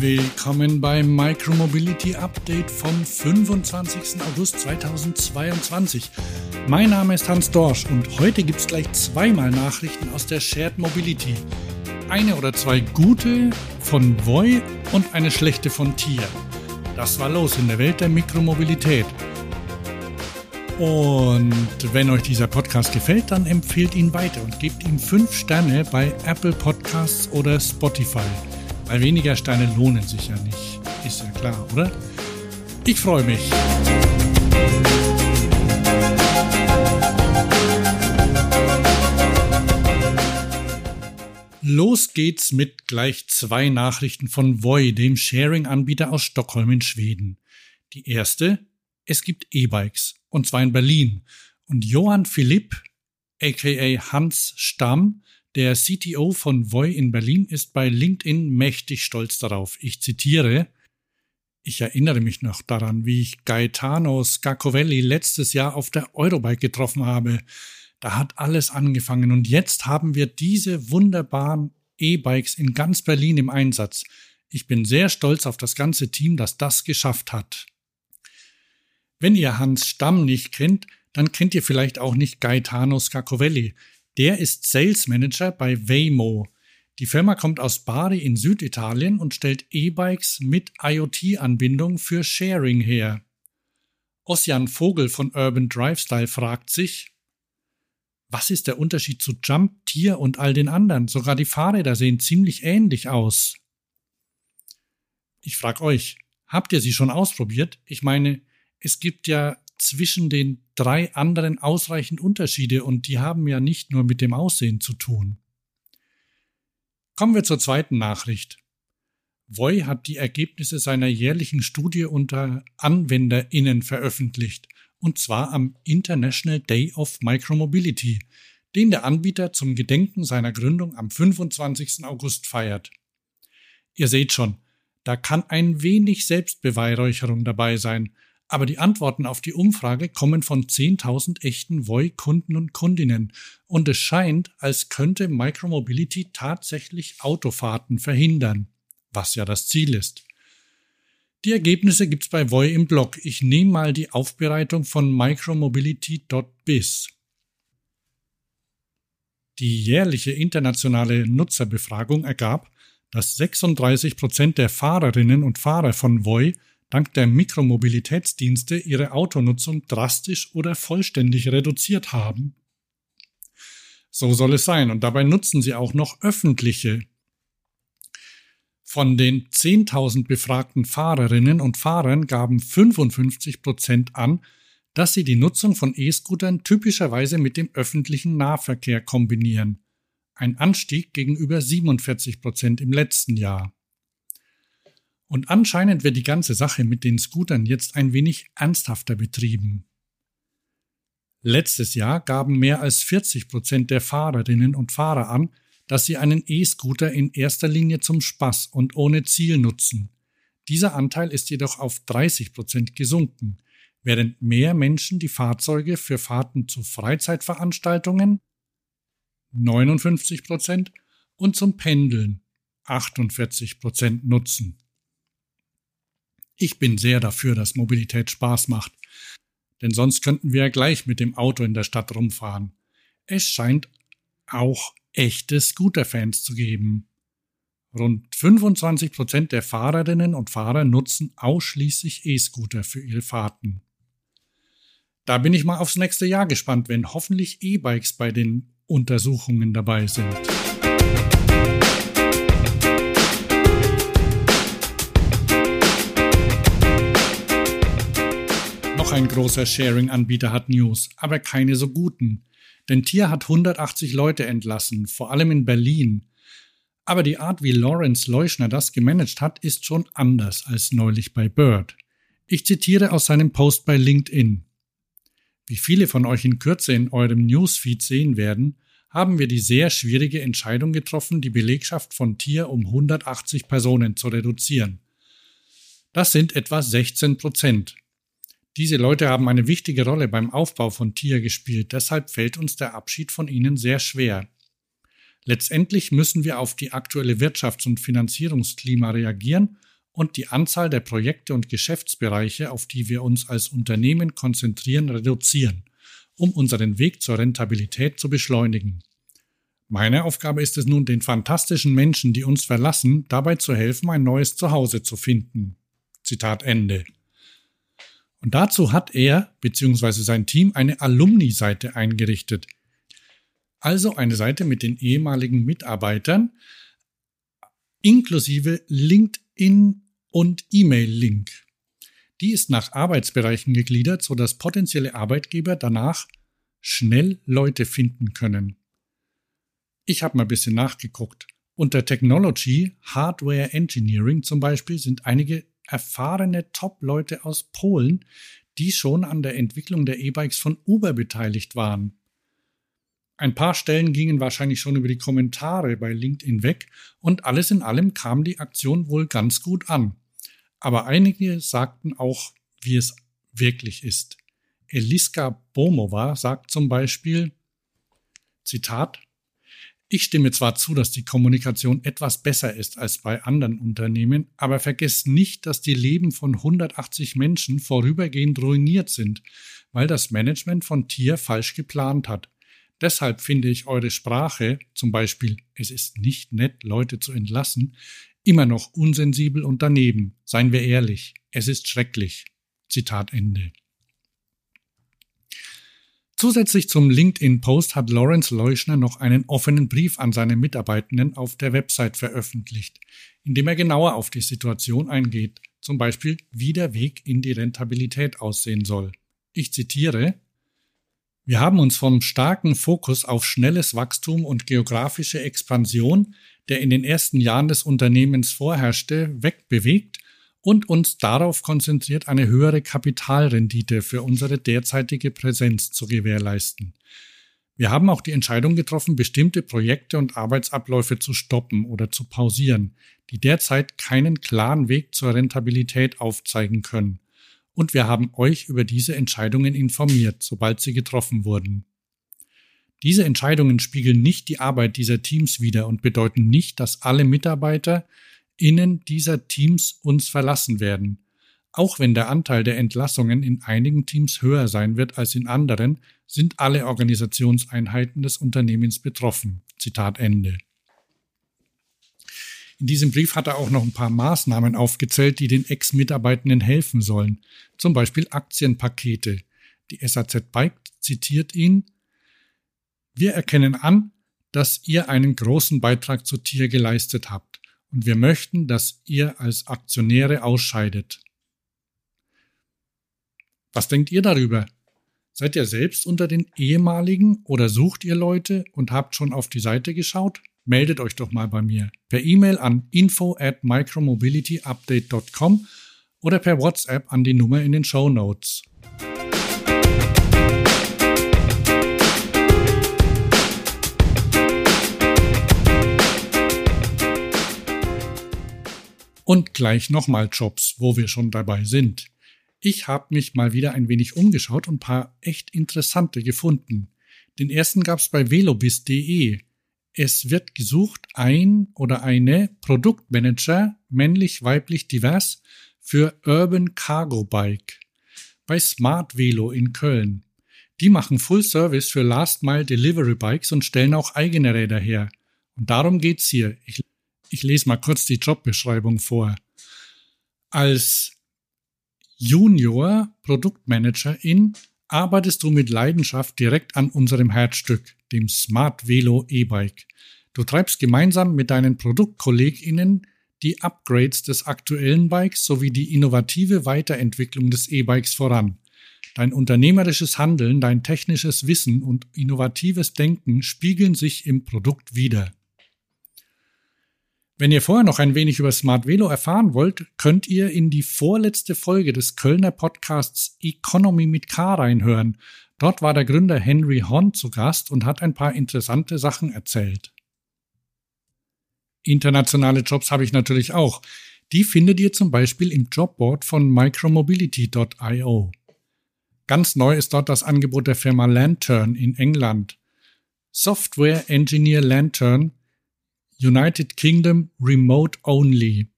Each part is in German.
Willkommen beim Micromobility Update vom 25. August 2022. Mein Name ist Hans Dorsch und heute gibt es gleich zweimal Nachrichten aus der Shared Mobility. Eine oder zwei gute von Voi und eine schlechte von Tier. Das war los in der Welt der Mikromobilität. Und wenn euch dieser Podcast gefällt, dann empfehlt ihn weiter und gebt ihm 5 Sterne bei Apple Podcasts oder Spotify. Weil weniger Steine lohnen sich ja nicht. Ist ja klar, oder? Ich freue mich. Los geht's mit gleich zwei Nachrichten von Voi, dem Sharing-Anbieter aus Stockholm in Schweden. Die erste, es gibt E-Bikes, und zwar in Berlin. Und Johann Philipp, aka Hans Stamm, der CTO von Voi in Berlin ist bei LinkedIn mächtig stolz darauf. Ich zitiere, ich erinnere mich noch daran, wie ich Gaetano Scacovelli letztes Jahr auf der Eurobike getroffen habe. Da hat alles angefangen und jetzt haben wir diese wunderbaren E-Bikes in ganz Berlin im Einsatz. Ich bin sehr stolz auf das ganze Team, das das geschafft hat. Wenn ihr Hans Stamm nicht kennt, dann kennt ihr vielleicht auch nicht Gaetano Scacovelli. Der ist Sales Manager bei Waymo. Die Firma kommt aus Bari in Süditalien und stellt E-Bikes mit IoT-Anbindung für Sharing her. Ossian Vogel von Urban Drivestyle fragt sich, was ist der Unterschied zu Jump, Tier und all den anderen? Sogar die Fahrräder sehen ziemlich ähnlich aus. Ich frage euch, habt ihr sie schon ausprobiert? Ich meine, es gibt ja zwischen den drei anderen ausreichend Unterschiede und die haben ja nicht nur mit dem Aussehen zu tun. Kommen wir zur zweiten Nachricht. Voi hat die Ergebnisse seiner jährlichen Studie unter AnwenderInnen veröffentlicht, und zwar am International Day of Micromobility, den der Anbieter zum Gedenken seiner Gründung am 25. August feiert. Ihr seht schon, da kann ein wenig Selbstbeweihräucherung dabei sein, aber die Antworten auf die Umfrage kommen von 10.000 echten Voi-Kunden und Kundinnen. Und es scheint, als könnte Micromobility tatsächlich Autofahrten verhindern. Was ja das Ziel ist. Die Ergebnisse gibt's bei Voi im Blog. Ich nehme mal die Aufbereitung von micromobility.biz. Die jährliche internationale Nutzerbefragung ergab, dass 36 Prozent der Fahrerinnen und Fahrer von Voi dank der Mikromobilitätsdienste ihre Autonutzung drastisch oder vollständig reduziert haben. So soll es sein und dabei nutzen sie auch noch öffentliche. Von den 10.000 befragten Fahrerinnen und Fahrern gaben 55 Prozent an, dass sie die Nutzung von E-Scootern typischerweise mit dem öffentlichen Nahverkehr kombinieren. Ein Anstieg gegenüber 47 Prozent im letzten Jahr. Und anscheinend wird die ganze Sache mit den Scootern jetzt ein wenig ernsthafter betrieben. Letztes Jahr gaben mehr als 40 Prozent der Fahrerinnen und Fahrer an, dass sie einen E-Scooter in erster Linie zum Spaß und ohne Ziel nutzen. Dieser Anteil ist jedoch auf 30 Prozent gesunken, während mehr Menschen die Fahrzeuge für Fahrten zu Freizeitveranstaltungen 59 Prozent und zum Pendeln 48 Prozent nutzen. Ich bin sehr dafür, dass Mobilität Spaß macht. Denn sonst könnten wir ja gleich mit dem Auto in der Stadt rumfahren. Es scheint auch echte Scooter-Fans zu geben. Rund 25 Prozent der Fahrerinnen und Fahrer nutzen ausschließlich E-Scooter für ihre Fahrten. Da bin ich mal aufs nächste Jahr gespannt, wenn hoffentlich E-Bikes bei den Untersuchungen dabei sind. Noch ein großer Sharing-Anbieter hat News, aber keine so guten. Denn Tier hat 180 Leute entlassen, vor allem in Berlin. Aber die Art, wie Lawrence Leuschner das gemanagt hat, ist schon anders als neulich bei Bird. Ich zitiere aus seinem Post bei LinkedIn. Wie viele von euch in Kürze in eurem Newsfeed sehen werden, haben wir die sehr schwierige Entscheidung getroffen, die Belegschaft von Tier um 180 Personen zu reduzieren. Das sind etwa 16 Prozent. Diese Leute haben eine wichtige Rolle beim Aufbau von Tier gespielt, deshalb fällt uns der Abschied von ihnen sehr schwer. Letztendlich müssen wir auf die aktuelle Wirtschafts- und Finanzierungsklima reagieren und die Anzahl der Projekte und Geschäftsbereiche, auf die wir uns als Unternehmen konzentrieren, reduzieren, um unseren Weg zur Rentabilität zu beschleunigen. Meine Aufgabe ist es nun, den fantastischen Menschen, die uns verlassen, dabei zu helfen, ein neues Zuhause zu finden. Zitat Ende. Und dazu hat er bzw. sein Team eine Alumni-Seite eingerichtet. Also eine Seite mit den ehemaligen Mitarbeitern inklusive LinkedIn und E-Mail-Link. Die ist nach Arbeitsbereichen gegliedert, sodass potenzielle Arbeitgeber danach schnell Leute finden können. Ich habe mal ein bisschen nachgeguckt. Unter Technology, Hardware Engineering zum Beispiel sind einige erfahrene Top-Leute aus Polen, die schon an der Entwicklung der E-Bikes von Uber beteiligt waren. Ein paar Stellen gingen wahrscheinlich schon über die Kommentare bei LinkedIn weg und alles in allem kam die Aktion wohl ganz gut an. Aber einige sagten auch, wie es wirklich ist. Eliska Bomova sagt zum Beispiel, Zitat, ich stimme zwar zu, dass die Kommunikation etwas besser ist als bei anderen Unternehmen, aber vergesst nicht, dass die Leben von 180 Menschen vorübergehend ruiniert sind, weil das Management von Tier falsch geplant hat. Deshalb finde ich eure Sprache, zum Beispiel es ist nicht nett, Leute zu entlassen, immer noch unsensibel und daneben. Seien wir ehrlich, es ist schrecklich. Zitat Ende. Zusätzlich zum LinkedIn-Post hat Lawrence Leuschner noch einen offenen Brief an seine Mitarbeitenden auf der Website veröffentlicht, in dem er genauer auf die Situation eingeht, zum Beispiel wie der Weg in die Rentabilität aussehen soll. Ich zitiere Wir haben uns vom starken Fokus auf schnelles Wachstum und geografische Expansion, der in den ersten Jahren des Unternehmens vorherrschte, wegbewegt und uns darauf konzentriert, eine höhere Kapitalrendite für unsere derzeitige Präsenz zu gewährleisten. Wir haben auch die Entscheidung getroffen, bestimmte Projekte und Arbeitsabläufe zu stoppen oder zu pausieren, die derzeit keinen klaren Weg zur Rentabilität aufzeigen können. Und wir haben euch über diese Entscheidungen informiert, sobald sie getroffen wurden. Diese Entscheidungen spiegeln nicht die Arbeit dieser Teams wider und bedeuten nicht, dass alle Mitarbeiter innen dieser Teams uns verlassen werden. Auch wenn der Anteil der Entlassungen in einigen Teams höher sein wird als in anderen, sind alle Organisationseinheiten des Unternehmens betroffen. Zitat Ende. In diesem Brief hat er auch noch ein paar Maßnahmen aufgezählt, die den Ex-Mitarbeitenden helfen sollen. Zum Beispiel Aktienpakete. Die SAZ Bike zitiert ihn. Wir erkennen an, dass ihr einen großen Beitrag zu Tier geleistet habt und wir möchten, dass ihr als Aktionäre ausscheidet. Was denkt ihr darüber? Seid ihr selbst unter den ehemaligen oder sucht ihr Leute und habt schon auf die Seite geschaut? Meldet euch doch mal bei mir per E-Mail an info at micromobilityupdate.com oder per WhatsApp an die Nummer in den Show Notes. Und gleich nochmal Jobs, wo wir schon dabei sind. Ich habe mich mal wieder ein wenig umgeschaut und paar echt interessante gefunden. Den ersten gab's bei velobis.de. Es wird gesucht ein oder eine Produktmanager, männlich, weiblich, divers, für Urban Cargo Bike bei Smart Velo in Köln. Die machen Full Service für Last Mile Delivery Bikes und stellen auch eigene Räder her. Und darum geht's hier. Ich ich lese mal kurz die Jobbeschreibung vor. Als Junior Produktmanagerin arbeitest du mit Leidenschaft direkt an unserem Herzstück, dem Smart Velo E-Bike. Du treibst gemeinsam mit deinen ProduktkollegInnen die Upgrades des aktuellen Bikes sowie die innovative Weiterentwicklung des E-Bikes voran. Dein unternehmerisches Handeln, dein technisches Wissen und innovatives Denken spiegeln sich im Produkt wider. Wenn ihr vorher noch ein wenig über Smart Velo erfahren wollt, könnt ihr in die vorletzte Folge des Kölner Podcasts Economy mit K reinhören. Dort war der Gründer Henry Horn zu Gast und hat ein paar interessante Sachen erzählt. Internationale Jobs habe ich natürlich auch. Die findet ihr zum Beispiel im Jobboard von micromobility.io. Ganz neu ist dort das Angebot der Firma Lantern in England. Software Engineer Lantern United Kingdom Remote Only.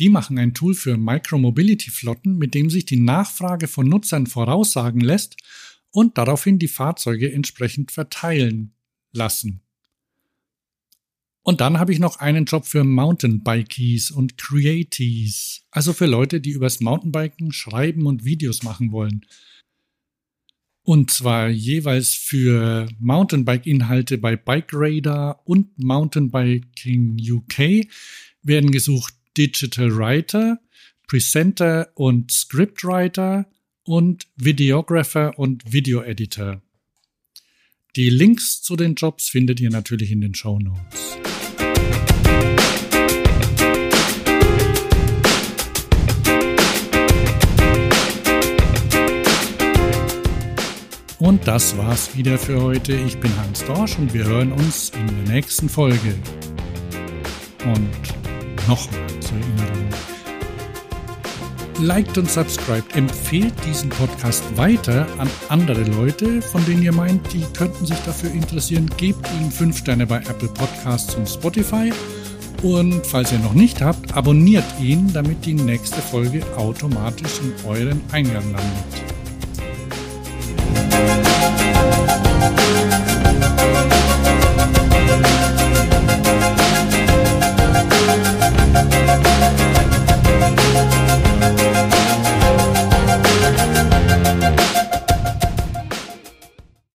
Die machen ein Tool für Micromobility-Flotten, mit dem sich die Nachfrage von Nutzern voraussagen lässt und daraufhin die Fahrzeuge entsprechend verteilen lassen. Und dann habe ich noch einen Job für Mountainbikies und Createes, also für Leute, die übers Mountainbiken schreiben und Videos machen wollen. Und zwar jeweils für Mountainbike-Inhalte bei Bike Radar und Mountainbiking UK werden gesucht Digital Writer, Presenter und Scriptwriter und Videographer und Video Editor. Die Links zu den Jobs findet ihr natürlich in den Show Notes. Und das war's wieder für heute. Ich bin Hans Dorsch und wir hören uns in der nächsten Folge. Und nochmal zur Erinnerung. Liked und subscribed, empfehlt diesen Podcast weiter an andere Leute, von denen ihr meint, die könnten sich dafür interessieren. Gebt ihnen 5 Sterne bei Apple Podcasts und Spotify. Und falls ihr noch nicht habt, abonniert ihn, damit die nächste Folge automatisch in euren Eingang landet.